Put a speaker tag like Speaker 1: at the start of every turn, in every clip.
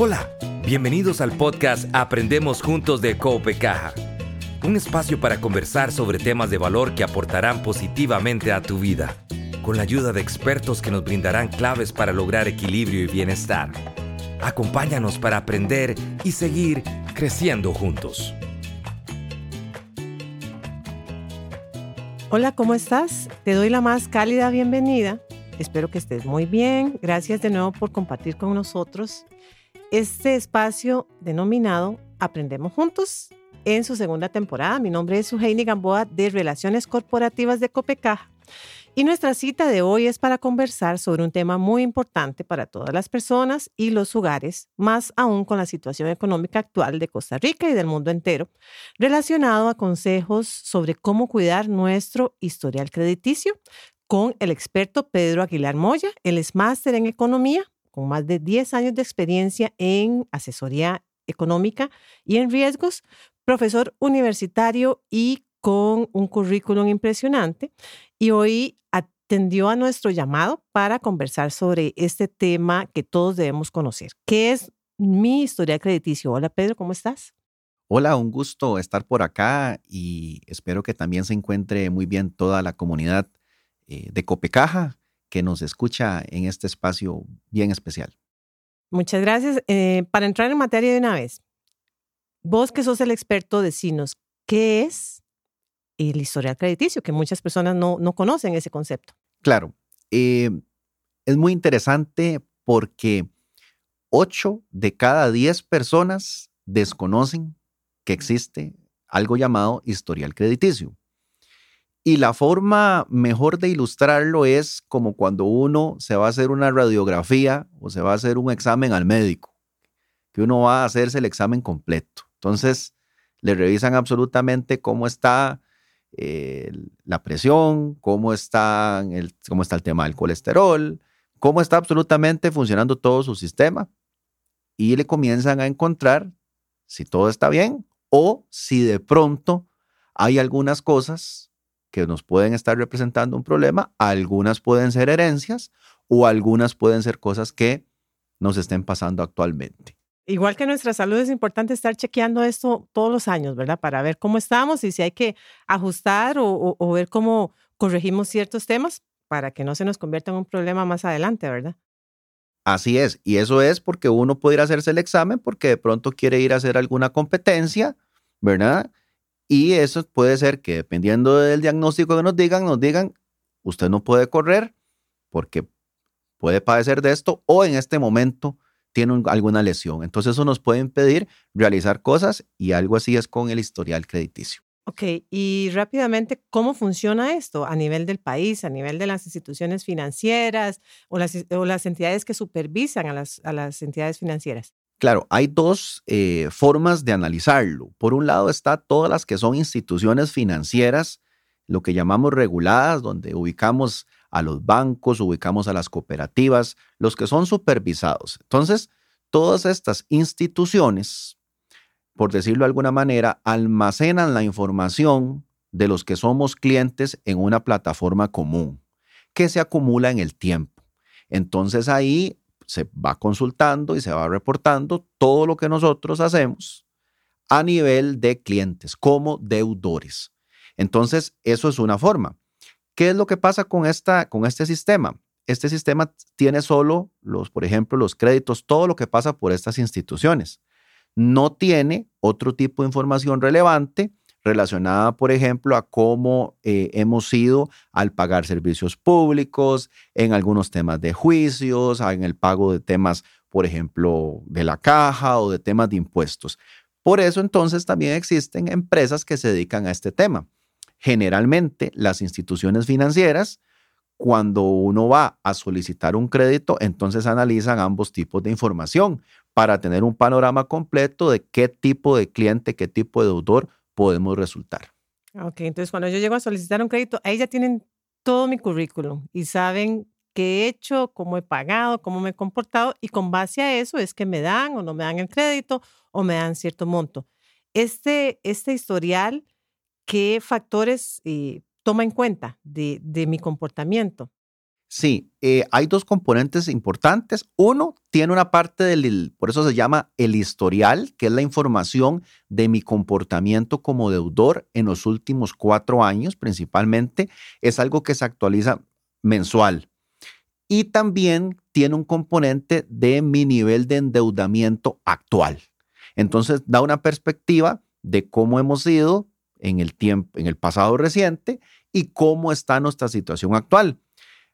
Speaker 1: Hola, bienvenidos al podcast Aprendemos Juntos de Caja. Un espacio para conversar sobre temas de valor que aportarán positivamente a tu vida, con la ayuda de expertos que nos brindarán claves para lograr equilibrio y bienestar. Acompáñanos para aprender y seguir creciendo juntos.
Speaker 2: Hola, ¿cómo estás? Te doy la más cálida bienvenida. Espero que estés muy bien. Gracias de nuevo por compartir con nosotros este espacio denominado Aprendemos Juntos en su segunda temporada. Mi nombre es Suheini Gamboa de Relaciones Corporativas de Copecaja. Y nuestra cita de hoy es para conversar sobre un tema muy importante para todas las personas y los hogares, más aún con la situación económica actual de Costa Rica y del mundo entero, relacionado a consejos sobre cómo cuidar nuestro historial crediticio con el experto Pedro Aguilar Moya. Él es máster en economía, con más de 10 años de experiencia en asesoría económica y en riesgos, profesor universitario y con un currículum impresionante. Y hoy atendió a nuestro llamado para conversar sobre este tema que todos debemos conocer, que es mi historia crediticio. Hola Pedro, ¿cómo estás?
Speaker 3: Hola, un gusto estar por acá y espero que también se encuentre muy bien toda la comunidad eh, de Copecaja que nos escucha en este espacio bien especial.
Speaker 2: Muchas gracias. Eh, para entrar en materia de una vez, vos que sos el experto, decinos, ¿qué es el historial crediticio, que muchas personas no, no conocen ese concepto.
Speaker 3: Claro, eh, es muy interesante porque 8 de cada 10 personas desconocen que existe algo llamado historial crediticio. Y la forma mejor de ilustrarlo es como cuando uno se va a hacer una radiografía o se va a hacer un examen al médico, que uno va a hacerse el examen completo. Entonces, le revisan absolutamente cómo está eh, la presión, cómo está, el, cómo está el tema del colesterol, cómo está absolutamente funcionando todo su sistema y le comienzan a encontrar si todo está bien o si de pronto hay algunas cosas que nos pueden estar representando un problema, algunas pueden ser herencias o algunas pueden ser cosas que nos estén pasando actualmente.
Speaker 2: Igual que nuestra salud es importante estar chequeando esto todos los años, ¿verdad? Para ver cómo estamos y si hay que ajustar o, ver cómo corregimos ciertos temas para que no se nos convierta en un problema más adelante, ¿verdad?
Speaker 3: Así es, y eso es porque uno puede ir a hacerse el examen porque de pronto quiere ir a hacer alguna competencia, ¿verdad? Y eso puede ser que dependiendo del diagnóstico que nos digan, nos digan, usted no puede correr porque puede padecer de esto o en este momento tiene alguna lesión. Entonces eso nos puede impedir realizar cosas y algo así es con el historial crediticio.
Speaker 2: Ok, y rápidamente, ¿cómo funciona esto a nivel del país, a nivel de las instituciones financieras o las, entidades que supervisan a las entidades financieras?
Speaker 3: Claro, hay dos eh, formas de analizarlo. Por un lado está todas las que son instituciones financieras, lo que llamamos reguladas, donde ubicamos a los bancos, ubicamos a las cooperativas, los que son supervisados. Entonces, todas estas instituciones, por decirlo de alguna manera, almacenan la información de los que somos clientes en una plataforma común que se acumula en el tiempo. Entonces ahí se va consultando y se va reportando todo lo que nosotros hacemos a nivel de clientes como deudores. Entonces, eso es una forma. ¿Qué es lo que pasa con, esta, con este sistema? Este sistema tiene solo los, por ejemplo, los créditos, todo lo que pasa por estas instituciones. No tiene otro tipo de información relevante relacionada, por ejemplo, a cómo eh, hemos ido al pagar servicios públicos, en algunos temas de juicios, en el pago de temas, por ejemplo, de la caja o de temas de impuestos. Por eso entonces también existen empresas que se dedican a este tema. Generalmente las instituciones financieras, cuando uno va a solicitar un crédito, entonces analizan ambos tipos de información para tener un panorama completo de qué tipo de cliente, qué tipo de deudor podemos resultar.
Speaker 2: Ok, entonces cuando yo llego a solicitar un crédito, ahí ya tienen todo mi currículum y saben qué he hecho, cómo he pagado, cómo me he comportado y con base a eso es que me dan o no me dan el crédito o me dan cierto monto. Este, este historial ¿qué factores eh, toma en cuenta de, mi comportamiento?
Speaker 3: Sí, eh, hay dos componentes importantes. Uno, tiene una parte del, por eso se llama el historial, que es la información de mi comportamiento como deudor en los últimos cuatro años, principalmente. Es algo que se actualiza mensual. Y también tiene un componente de mi nivel de endeudamiento actual. Entonces, da una perspectiva de cómo hemos ido en el tiempo, en el pasado reciente y cómo está nuestra situación actual.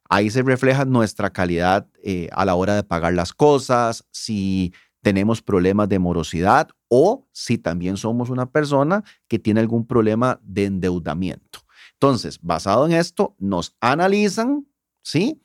Speaker 3: Ahí se refleja nuestra calidad eh, a la hora de pagar las cosas, si tenemos problemas de morosidad o si también somos una persona que tiene algún problema de endeudamiento. Entonces, basado en esto, nos analizan, ¿sí?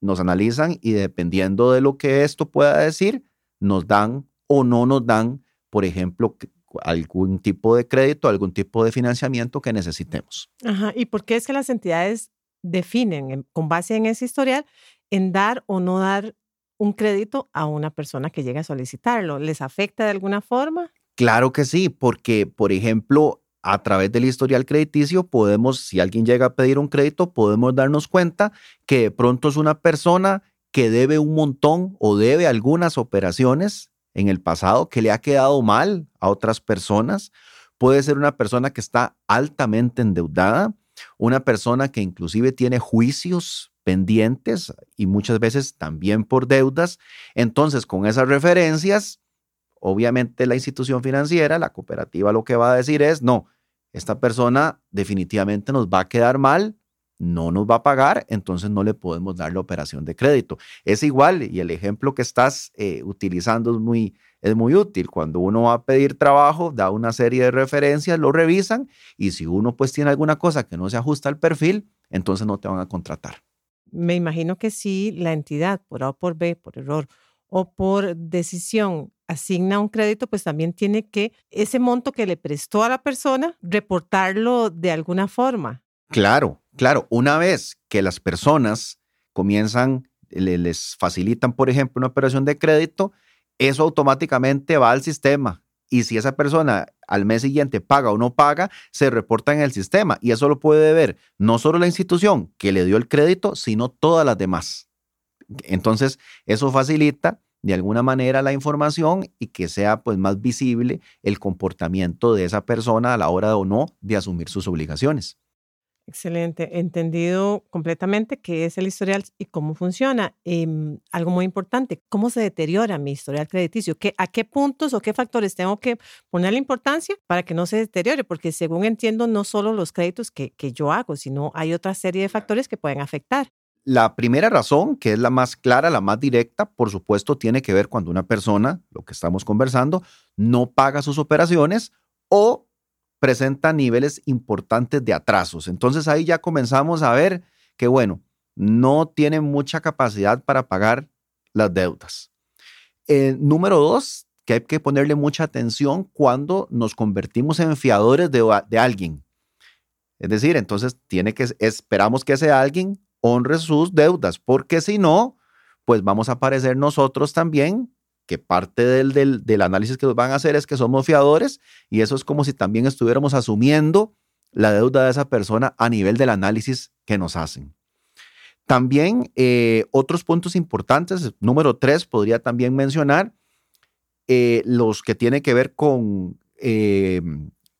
Speaker 3: Nos analizan y dependiendo de lo que esto pueda decir, nos dan o no nos dan, por ejemplo, algún tipo de crédito, algún tipo de financiamiento que necesitemos.
Speaker 2: Ajá. ¿Y por qué es que las entidades definen con base en ese historial en dar o no dar un crédito a una persona que llegue a solicitarlo. ¿Les afecta de alguna forma?
Speaker 3: Claro que sí, porque, por ejemplo, a través del historial crediticio podemos, si alguien llega a pedir un crédito, podemos darnos cuenta que de pronto es una persona que debe un montón o debe algunas operaciones en el pasado que le ha quedado mal a otras personas. Puede ser una persona que está altamente endeudada una persona que inclusive tiene juicios pendientes y muchas veces también por deudas. Entonces, con esas referencias, obviamente la institución financiera, la cooperativa, lo que va a decir es, no, esta persona definitivamente nos va a quedar mal, no nos va a pagar, entonces no le podemos dar la operación de crédito. Es igual, y el ejemplo que estás eh, utilizando es muy, es muy útil. Cuando uno va a pedir trabajo, da una serie de referencias, lo revisan y si uno pues tiene alguna cosa que no se ajusta al perfil, entonces no te van a contratar.
Speaker 2: Me imagino que si la entidad, por A o por B, por error o por decisión, asigna un crédito, pues también tiene que ese monto que le prestó a la persona, reportarlo de alguna forma.
Speaker 3: Claro, claro. Una vez que las personas comienzan, les facilitan, por ejemplo, una operación de crédito, eso automáticamente va al sistema. Y si esa persona al mes siguiente paga o no paga, se reporta en el sistema. Y eso lo puede ver no solo la institución que le dio el crédito, sino todas las demás. Entonces, eso facilita de alguna manera la información y que sea pues más visible el comportamiento de esa persona a la hora o no de asumir sus obligaciones.
Speaker 2: Excelente, entendido completamente qué es el historial y cómo funciona. Em, algo muy importante, ¿cómo se deteriora mi historial crediticio? ¿Qué, ¿A qué puntos o qué factores tengo que ponerle importancia para que no se deteriore? Porque según entiendo, no solo los créditos que, que yo hago, sino hay otra serie de factores que pueden afectar.
Speaker 3: La primera razón, que es la más clara, la más directa, por supuesto, tiene que ver cuando una persona, lo que estamos conversando, no paga sus operaciones o presenta niveles importantes de atrasos. Entonces ahí ya comenzamos a ver que, bueno, no tiene mucha capacidad para pagar las deudas. Eh, número dos, que hay que ponerle mucha atención cuando nos convertimos en fiadores de, alguien. Es decir, entonces tiene que, esperamos que ese alguien honre sus deudas, porque si no, pues vamos a aparecer nosotros también parte del, del, análisis que nos van a hacer es que somos fiadores y eso es como si también estuviéramos asumiendo la deuda de esa persona a nivel del análisis que nos hacen. También eh, otros puntos importantes, número tres, podría también mencionar eh, los que tienen que ver con eh,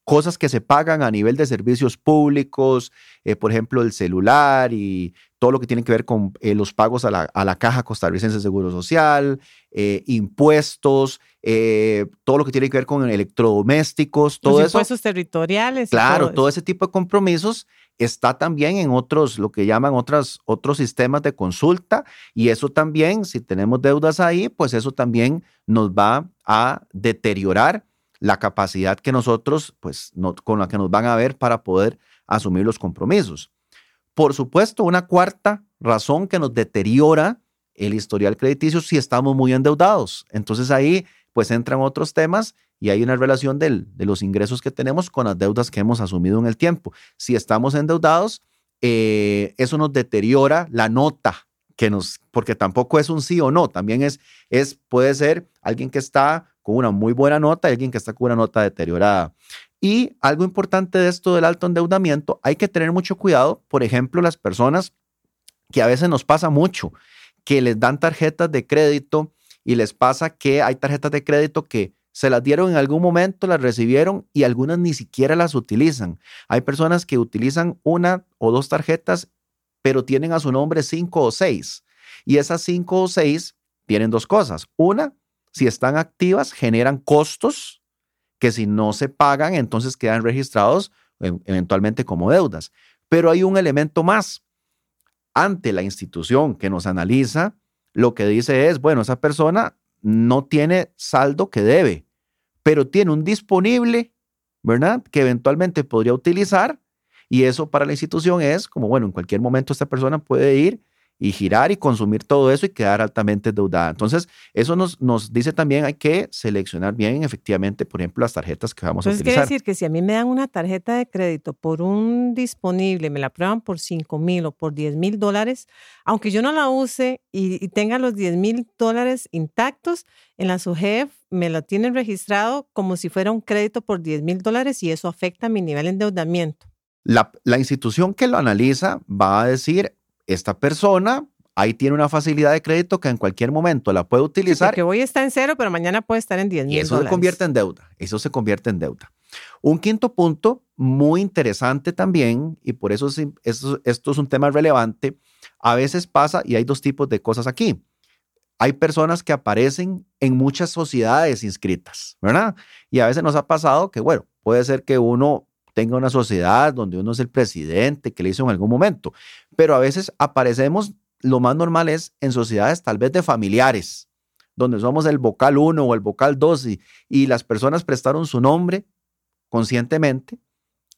Speaker 3: cosas que se pagan a nivel de servicios públicos, por ejemplo, el celular y todo lo que tiene que ver con eh, los pagos a la, Caja Costarricense de Seguro Social, eh, impuestos, eh, todo lo que tiene que ver con electrodomésticos, todo
Speaker 2: los impuestos territoriales.
Speaker 3: Claro, todo, ese tipo de compromisos está también en otros, lo que llaman otras, otros sistemas de consulta y eso también, si tenemos deudas ahí, pues eso también nos va a deteriorar la capacidad que nosotros, pues, con la que nos van a ver para poder asumir los compromisos. Por supuesto, una cuarta razón que nos deteriora el historial crediticio si estamos muy endeudados. Entonces ahí pues entran otros temas y hay una relación de los ingresos que tenemos con las deudas que hemos asumido en el tiempo. Si estamos endeudados, eh, eso nos deteriora la nota que nos, porque tampoco es un sí o no, también es, es, puede ser alguien que está con una muy buena nota y alguien que está con una nota deteriorada. Y algo importante de esto del alto endeudamiento, hay que tener mucho cuidado, por ejemplo, las personas que a veces nos pasa mucho, que les dan tarjetas de crédito y les pasa que hay tarjetas de crédito que se las dieron en algún momento, las recibieron y algunas ni siquiera las utilizan. Hay personas que utilizan una o dos tarjetas, pero tienen a su nombre cinco o seis. Y esas cinco o seis tienen dos cosas. Una, si están activas, generan costos que si no se pagan, entonces quedan registrados eventualmente como deudas. Pero hay un elemento más. Ante la institución que nos analiza, lo que dice es, bueno, esa persona no tiene saldo que debe, pero tiene un disponible, ¿verdad? Que eventualmente podría utilizar y eso para la institución es como, bueno, en cualquier momento esta persona puede ir y girar y consumir todo eso y quedar altamente endeudada. Entonces, eso nos, nos dice también hay que seleccionar bien efectivamente, por ejemplo, las tarjetas que vamos a utilizar.
Speaker 2: Quiere decir que si a mí me dan una tarjeta de crédito por un disponible, me la prueban por 5 mil o por 10 mil dólares, aunque yo no la use y, tenga los 10 mil dólares intactos, en la SUGEF me lo tienen registrado como si fuera un crédito por 10 mil dólares y eso afecta mi nivel de endeudamiento.
Speaker 3: La, la, institución que lo analiza va a decir, esta persona ahí tiene una facilidad de crédito que en cualquier momento la puede utilizar.
Speaker 2: que hoy está en cero, pero mañana puede estar en 10 mil.
Speaker 3: Y eso se convierte en deuda. Eso se convierte en deuda. Un quinto punto muy interesante también, y por eso esto, esto es un tema relevante, a veces pasa, y hay dos tipos de cosas aquí. Hay personas que aparecen en muchas sociedades inscritas, ¿verdad? Y a veces nos ha pasado que, bueno, puede ser que uno tenga una sociedad donde uno es el presidente, que le hizo en algún momento, pero a veces aparecemos, lo más normal es en sociedades tal vez de familiares, donde somos el vocal 1 o el vocal 2 y, las personas prestaron su nombre conscientemente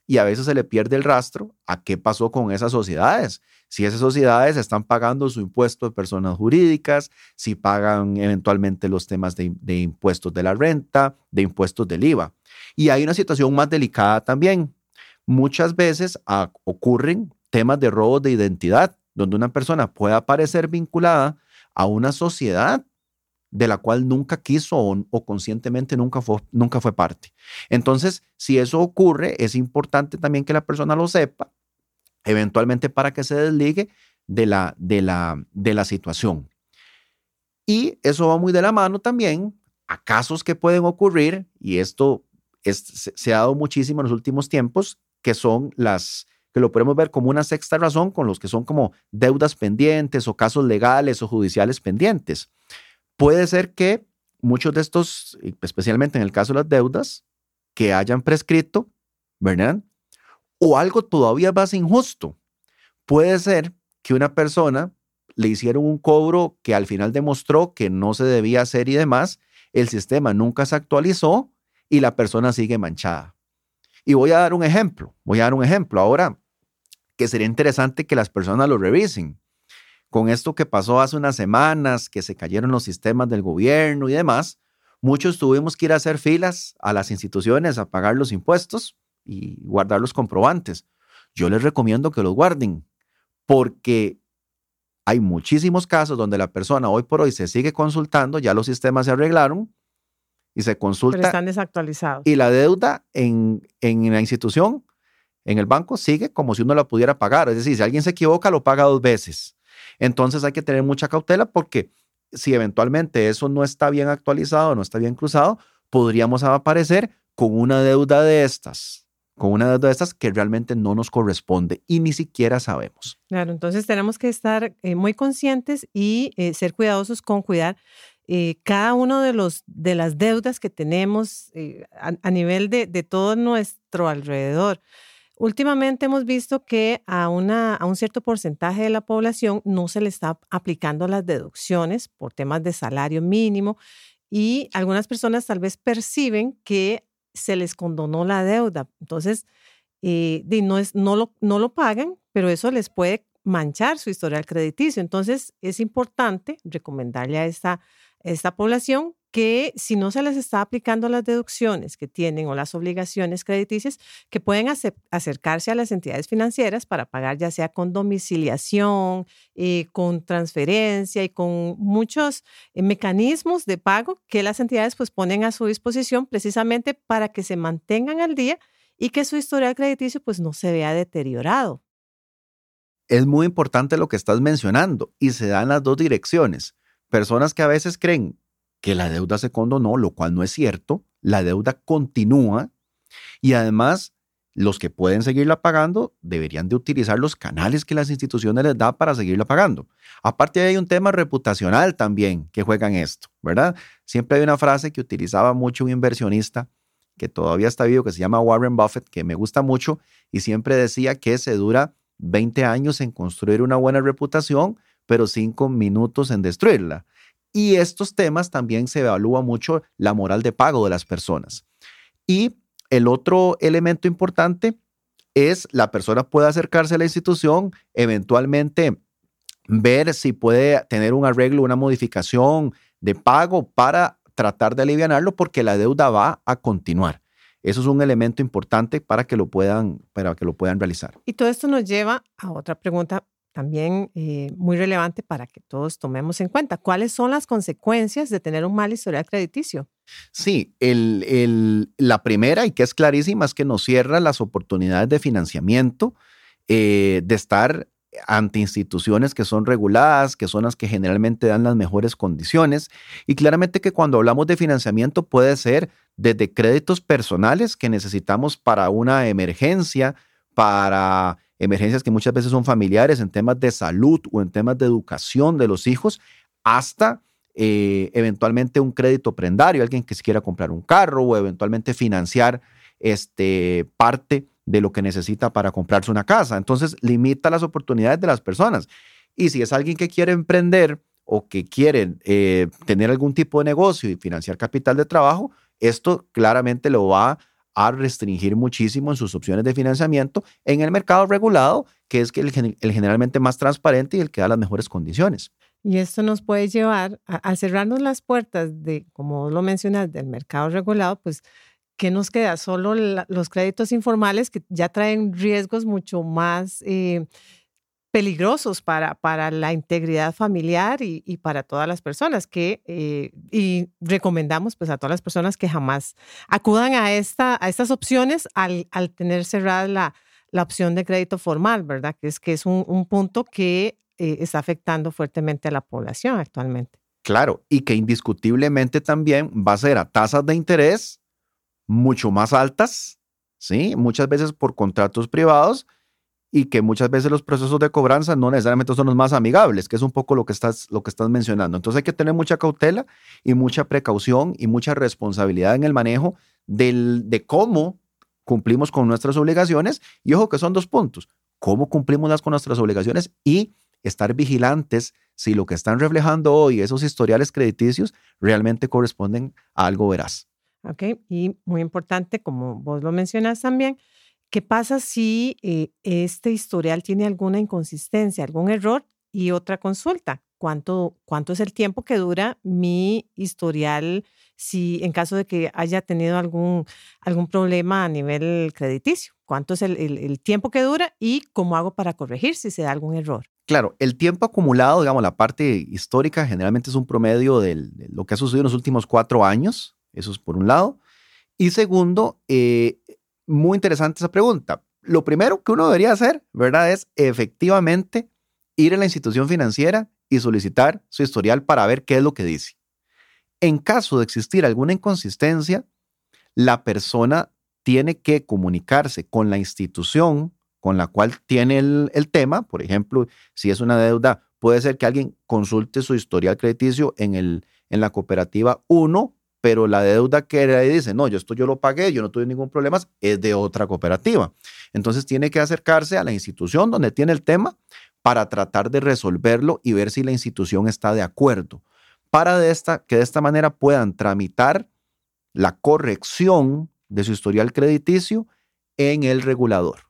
Speaker 3: y a veces se le pierde el rastro a qué pasó con esas sociedades. Si esas sociedades están pagando su impuesto de personas jurídicas, si pagan eventualmente los temas de, de impuestos de la renta, de impuestos del IVA. Y hay una situación más delicada también. Muchas veces ocurren temas de robo de identidad, donde una persona puede aparecer vinculada a una sociedad de la cual nunca quiso o, conscientemente nunca fue, nunca fue parte. Entonces, si eso ocurre, es importante también que la persona lo sepa, eventualmente para que se desligue de la, de la, de la situación. Y eso va muy de la mano también a casos que pueden ocurrir, y esto se, ha dado muchísimo en los últimos tiempos, que son las que lo podemos ver como una sexta razón con los que son como deudas pendientes o casos legales o judiciales pendientes. Puede ser que muchos de estos, especialmente en el caso de las deudas, que hayan prescrito, ¿verdad? O algo todavía más injusto. Puede ser que una persona le hicieron un cobro que al final demostró que no se debía hacer y demás, el sistema nunca se actualizó y la persona sigue manchada. Y voy a dar un ejemplo, voy a dar un ejemplo ahora que sería interesante que las personas lo revisen. Con esto que pasó hace unas semanas, que se cayeron los sistemas del gobierno y demás, muchos tuvimos que ir a hacer filas a las instituciones a pagar los impuestos y guardar los comprobantes. Yo les recomiendo que los guarden porque hay muchísimos casos donde la persona hoy por hoy se sigue consultando, ya los sistemas se arreglaron, y se consulta.
Speaker 2: Pero están desactualizados.
Speaker 3: Y la deuda en, en la institución, en el banco, sigue como si uno la pudiera pagar. Es decir, si alguien se equivoca, lo paga dos veces. Entonces hay que tener mucha cautela porque si eventualmente eso no está bien actualizado, no está bien cruzado, podríamos aparecer con una deuda de estas, con una deuda de estas que realmente no nos corresponde y ni siquiera sabemos.
Speaker 2: Claro, entonces tenemos que estar eh, muy conscientes y eh, ser cuidadosos con cuidar eh, cada uno de, los, de las deudas que tenemos eh, a, nivel de, de, todo nuestro alrededor. Últimamente hemos visto que a, una, a un cierto porcentaje de la población no se le está aplicando las deducciones por temas de salario mínimo y algunas personas tal vez perciben que se les condonó la deuda. Entonces, eh, no, es, no, lo, no lo pagan, pero eso les puede manchar su historial crediticio. Entonces, es importante recomendarle a esta esta población que si no se les está aplicando las deducciones que tienen o las obligaciones crediticias, que pueden acercarse a las entidades financieras para pagar ya sea con domiciliación, eh, con transferencia y con muchos eh, mecanismos de pago que las entidades pues ponen a su disposición precisamente para que se mantengan al día y que su historial crediticio pues no se vea deteriorado.
Speaker 3: es muy importante lo que estás mencionando y se dan las dos direcciones. Personas que a veces creen que la deuda se condonó, lo cual no es cierto. La deuda continúa y además los que pueden seguirla pagando deberían de utilizar los canales que las instituciones les dan para seguirla pagando. Aparte hay un tema reputacional también que juega en esto, ¿verdad? Siempre hay una frase que utilizaba mucho un inversionista que todavía está vivo, que se llama Warren Buffett, que me gusta mucho y siempre decía que se dura 20 años en construir una buena reputación, pero 5 minutos en destruirla. Y estos temas también se evalúa mucho la moral de pago de las personas. Y el otro elemento importante es la persona puede acercarse a la institución, eventualmente ver si puede tener un arreglo, una modificación de pago para tratar de aliviarlo porque la deuda va a continuar. Eso es un elemento importante para que lo puedan, para que lo puedan realizar.
Speaker 2: Y todo esto nos lleva a otra pregunta también eh, muy relevante para que todos tomemos en cuenta. ¿Cuáles son las consecuencias de tener un mal historial crediticio?
Speaker 3: Sí, la primera y que es clarísima es que nos cierra las oportunidades de financiamiento, eh, de estar ante instituciones que son reguladas, que son las que generalmente dan las mejores condiciones. Y claramente que cuando hablamos de financiamiento puede ser desde créditos personales que necesitamos para una emergencia, para emergencias que muchas veces son familiares en temas de salud o en temas de educación de los hijos, hasta eh, eventualmente un crédito prendario, alguien que quiera comprar un carro o eventualmente financiar este, parte de lo que necesita para comprarse una casa. Entonces, limita las oportunidades de las personas. Y si es alguien que quiere emprender o que quiere eh, tener algún tipo de negocio y financiar capital de trabajo, esto claramente lo va a restringir muchísimo en sus opciones de financiamiento en el mercado regulado, que es el, generalmente más transparente y el que da las mejores condiciones.
Speaker 2: Y esto nos puede llevar a, cerrarnos las puertas de, como lo mencionas, del mercado regulado, pues ¿qué nos queda? Solo los créditos informales que ya traen riesgos mucho más eh, peligrosos para, para la integridad familiar y, para todas las personas que, eh, y recomendamos pues a todas las personas que jamás acudan a, esta, a estas opciones al, al tener cerrada la, la, opción de crédito formal, ¿verdad? Que es, que es un, un punto que eh, está afectando fuertemente a la población actualmente.
Speaker 3: Claro, y que indiscutiblemente también va a ser a tasas de interés mucho más altas, ¿sí? Muchas veces por contratos privados y que muchas veces los procesos de cobranza no necesariamente son los más amigables, que es un poco lo que estás, lo que estás mencionando. Entonces hay que tener mucha cautela y mucha precaución y mucha responsabilidad en el manejo del, de cómo cumplimos con nuestras obligaciones. Y ojo que son dos puntos, cómo cumplimos las con nuestras obligaciones y estar vigilantes si lo que están reflejando hoy, esos historiales crediticios, realmente corresponden a algo veraz.
Speaker 2: ¿ok? Y muy importante, como vos lo mencionas también, ¿qué pasa si eh, este historial tiene alguna inconsistencia, algún error y otra consulta? ¿Cuánto, ¿Cuánto es el tiempo que dura mi historial si en caso de que haya tenido algún, algún problema a nivel crediticio? ¿Cuánto es el, el tiempo que dura y cómo hago para corregir si se da algún error?
Speaker 3: Claro, el tiempo acumulado, digamos, la parte histórica generalmente es un promedio de lo que ha sucedido en los últimos cuatro años. Eso es por un lado. Y segundo, eh, muy interesante esa pregunta. Lo primero que uno debería hacer, ¿verdad? Es efectivamente ir a la institución financiera y solicitar su historial para ver qué es lo que dice. En caso de existir alguna inconsistencia, la persona tiene que comunicarse con la institución con la cual tiene el, tema. Por ejemplo, si es una deuda, puede ser que alguien consulte su historial crediticio en, el, en la cooperativa 1 pero la deuda que le dice, no, yo esto yo lo pagué, yo no tuve ningún problema, es de otra cooperativa. Entonces tiene que acercarse a la institución donde tiene el tema para tratar de resolverlo y ver si la institución está de acuerdo, para que de esta manera puedan tramitar la corrección de su historial crediticio en el regulador.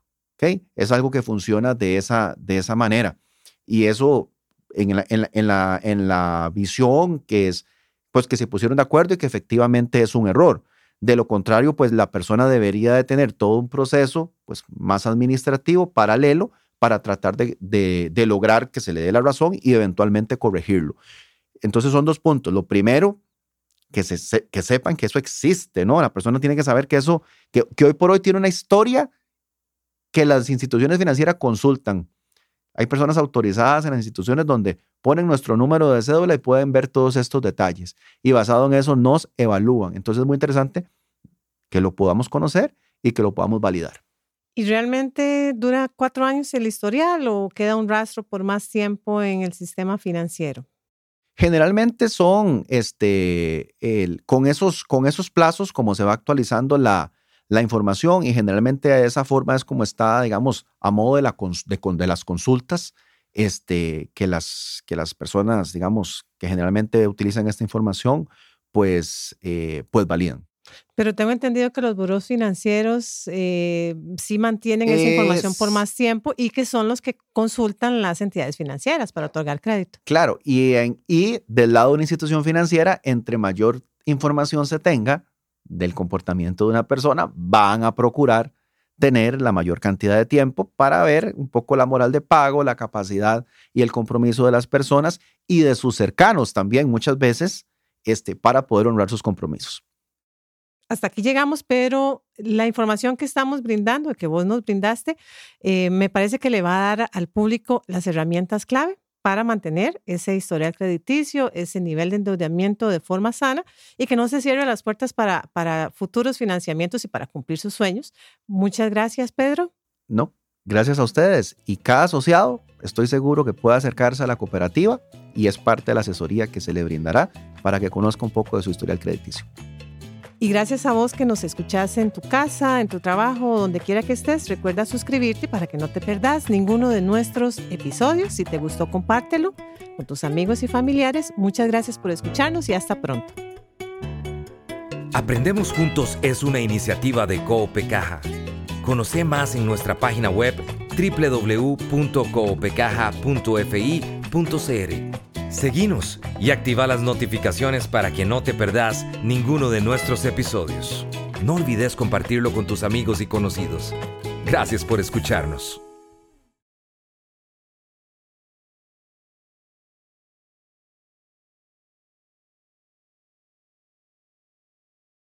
Speaker 3: Es algo que funciona de esa, de esa manera. Y eso en la, en la, en la visión que es pues que se pusieron de acuerdo y que efectivamente es un error. De lo contrario, pues la persona debería de tener todo un proceso pues más administrativo, paralelo, para tratar de, lograr que se le dé la razón y eventualmente corregirlo. Entonces son dos puntos. Lo primero, que, se, que sepan que eso existe, ¿no? La persona tiene que saber que eso, que, que hoy por hoy tiene una historia que las instituciones financieras consultan. Hay personas autorizadas en las instituciones donde ponen nuestro número de cédula y pueden ver todos estos detalles. Y basado en eso nos evalúan. Entonces es muy interesante que lo podamos conocer y que lo podamos validar.
Speaker 2: ¿Y realmente dura cuatro años el historial o queda un rastro por más tiempo en el sistema financiero?
Speaker 3: Generalmente son este, con, esos, con esos plazos, como se va actualizando la, la información y generalmente de esa forma es como está, digamos, a modo de, la, de, de las consultas este, que, las, que las personas, digamos, que generalmente utilizan esta información, pues, eh, pues validan.
Speaker 2: Pero tengo entendido que los buros financieros eh, sí mantienen esa información por más tiempo y que son los que consultan las entidades financieras para otorgar crédito.
Speaker 3: Claro, y, y del lado de una institución financiera, entre mayor información se tenga del comportamiento de una persona, van a procurar tener la mayor cantidad de tiempo para ver un poco la moral de pago, la capacidad y el compromiso de las personas y de sus cercanos también muchas veces este, para poder honrar sus compromisos.
Speaker 2: Hasta aquí llegamos, pero la información que estamos brindando, que vos nos brindaste, eh, me parece que le va a dar al público las herramientas clave para mantener ese historial crediticio, ese nivel de endeudamiento de forma sana y que no se cierre las puertas para, para futuros financiamientos y para cumplir sus sueños. Muchas gracias, Pedro.
Speaker 3: No, gracias a ustedes. Y cada asociado, estoy seguro que puede acercarse a la cooperativa y es parte de la asesoría que se le brindará para que conozca un poco de su historial crediticio.
Speaker 2: Y gracias a vos que nos escuchás en tu casa, en tu trabajo, donde quiera que estés, recuerda suscribirte para que no te perdas ninguno de nuestros episodios. Si te gustó, compártelo con tus amigos y familiares. Muchas gracias por escucharnos y hasta pronto.
Speaker 1: Aprendemos Juntos es una iniciativa de Coope Caja. Conoce más en nuestra página web www.coopecaja.fi.cr Seguinos y activa las notificaciones para que no te perdas ninguno de nuestros episodios. No olvides compartirlo con tus amigos y conocidos. Gracias por escucharnos.